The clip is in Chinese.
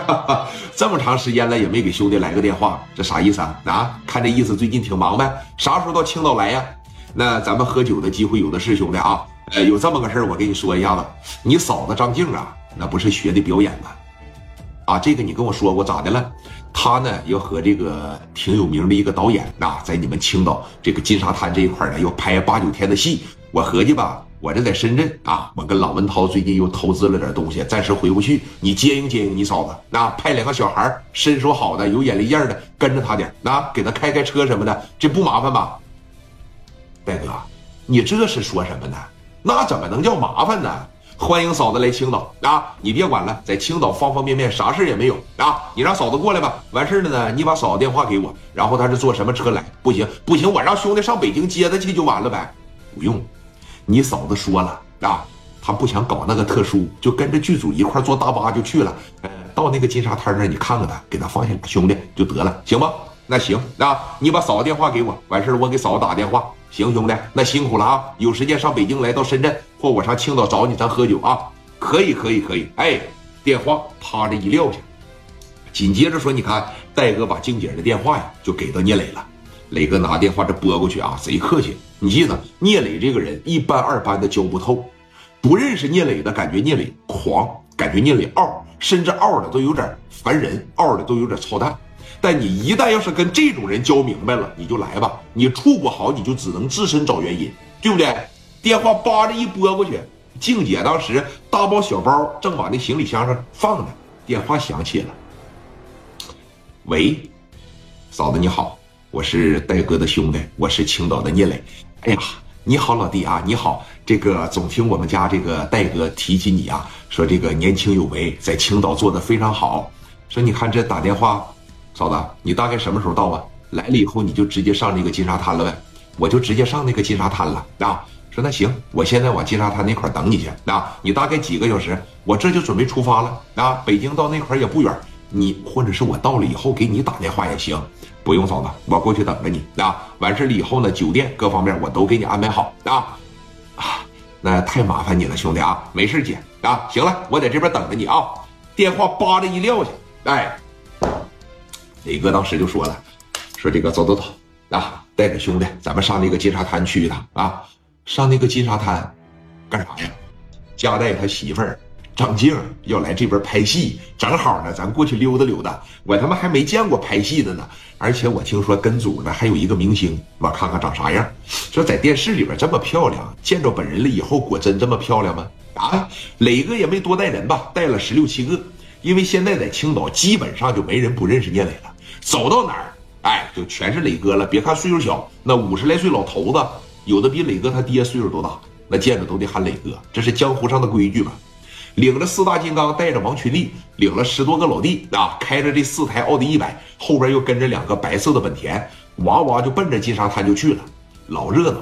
这么长时间了也没给兄弟来个电话，这啥意思啊？啊，看这意思最近挺忙呗？啥时候到青岛来呀？那咱们喝酒的机会有的是，兄弟啊。呃，有这么个事儿，我跟你说一下子。你嫂子张静啊，那不是学的表演吗？啊，这个你跟我说过咋的了？他呢要和这个挺有名的一个导演啊，在你们青岛这个金沙滩这一块呢，要拍八九天的戏。我合计吧。我这在深圳啊，我跟郎文涛最近又投资了点东西，暂时回不去。你接应接应你嫂子，那派两个小孩身手好的、有眼力劲的跟着他点，那给他开开车什么的，这不麻烦吧？大哥，你这是说什么呢？那怎么能叫麻烦呢？欢迎嫂子来青岛啊！你别管了，在青岛方方面面啥事也没有啊！你让嫂子过来吧。完事了呢，你把嫂子电话给我，然后他是坐什么车来？不行不行，我让兄弟上北京接他去就完了呗。不用。你嫂子说了啊，她不想搞那个特殊，就跟着剧组一块坐大巴就去了。呃，到那个金沙滩那，你看看他，给他放下俩兄弟就得了，行吗？那行啊，你把嫂子电话给我，完事儿我给嫂子打电话。行，兄弟，那辛苦了啊！有时间上北京来到深圳，或我上青岛找你，咱喝酒啊？可以，可以，可以。哎，电话啪的一撂下，紧接着说，你看戴哥把静姐的电话呀就给到聂磊了。磊哥拿电话这拨过去啊，贼客气。你记得聂磊这个人一般二般的教不透，不认识聂磊的感觉聂磊狂，感觉聂磊傲，甚至傲的都有点烦人，傲的都有点操蛋。但你一旦要是跟这种人交明白了，你就来吧，你处不好你就只能自身找原因，对不对？电话叭的一拨过去，静姐当时大包小包正把那行李箱上放呢，电话响起了。喂，嫂子你好。我是戴哥的兄弟，我是青岛的聂磊。哎呀，你好，老弟啊，你好。这个总听我们家这个戴哥提起你啊，说这个年轻有为，在青岛做的非常好。说你看这打电话，嫂子，你大概什么时候到啊？来了以后你就直接上那个金沙滩了呗，我就直接上那个金沙滩了啊。说那行，我现在往金沙滩那块等你去啊。你大概几个小时？我这就准备出发了啊。北京到那块也不远。你或者是我到了以后给你打电话也行，不用嫂子，我过去等着你啊。完事了以后呢，酒店各方面我都给你安排好啊。啊，那太麻烦你了，兄弟啊，没事姐啊。行了，我在这边等着你啊。电话叭的一撂下，哎，磊哥当时就说了，说这个走走走啊，带着兄弟咱们上那个金沙滩去一趟啊。上那个金沙滩干啥呀？加代他媳妇儿。张静要来这边拍戏，正好呢，咱过去溜达溜达。我他妈还没见过拍戏的呢，而且我听说跟组呢还有一个明星，我看看长啥样。说在电视里边这么漂亮，见着本人了以后，果真这么漂亮吗？啊，磊哥也没多带人吧，带了十六七个。因为现在在青岛基本上就没人不认识聂磊了，走到哪儿，哎，就全是磊哥了。别看岁数小，那五十来岁老头子，有的比磊哥他爹岁数都大，那见着都得喊磊哥，这是江湖上的规矩吧。领着四大金刚，带着王群力，领了十多个老弟啊，开着这四台奥迪一百，后边又跟着两个白色的本田，哇哇就奔着金沙滩就去了，老热闹。